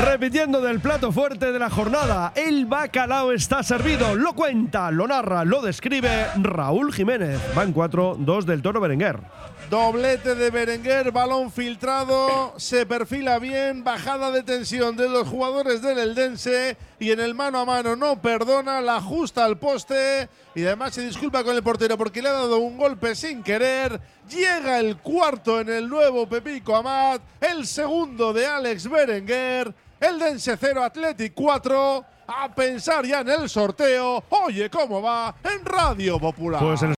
Repitiendo del plato fuerte de la jornada, el bacalao está servido. Lo cuenta, lo narra, lo describe Raúl Jiménez. Van 4, 2 del Toro Berenguer. Doblete de Berenguer, balón filtrado, se perfila bien, bajada de tensión de los jugadores del Eldense y en el mano a mano no perdona, la ajusta al poste y además se disculpa con el portero porque le ha dado un golpe sin querer. Llega el cuarto en el nuevo Pepico Amat, el segundo de Alex Berenguer, Eldense 0, Athletic 4. A pensar ya en el sorteo. Oye, ¿cómo va? En Radio Popular. Pues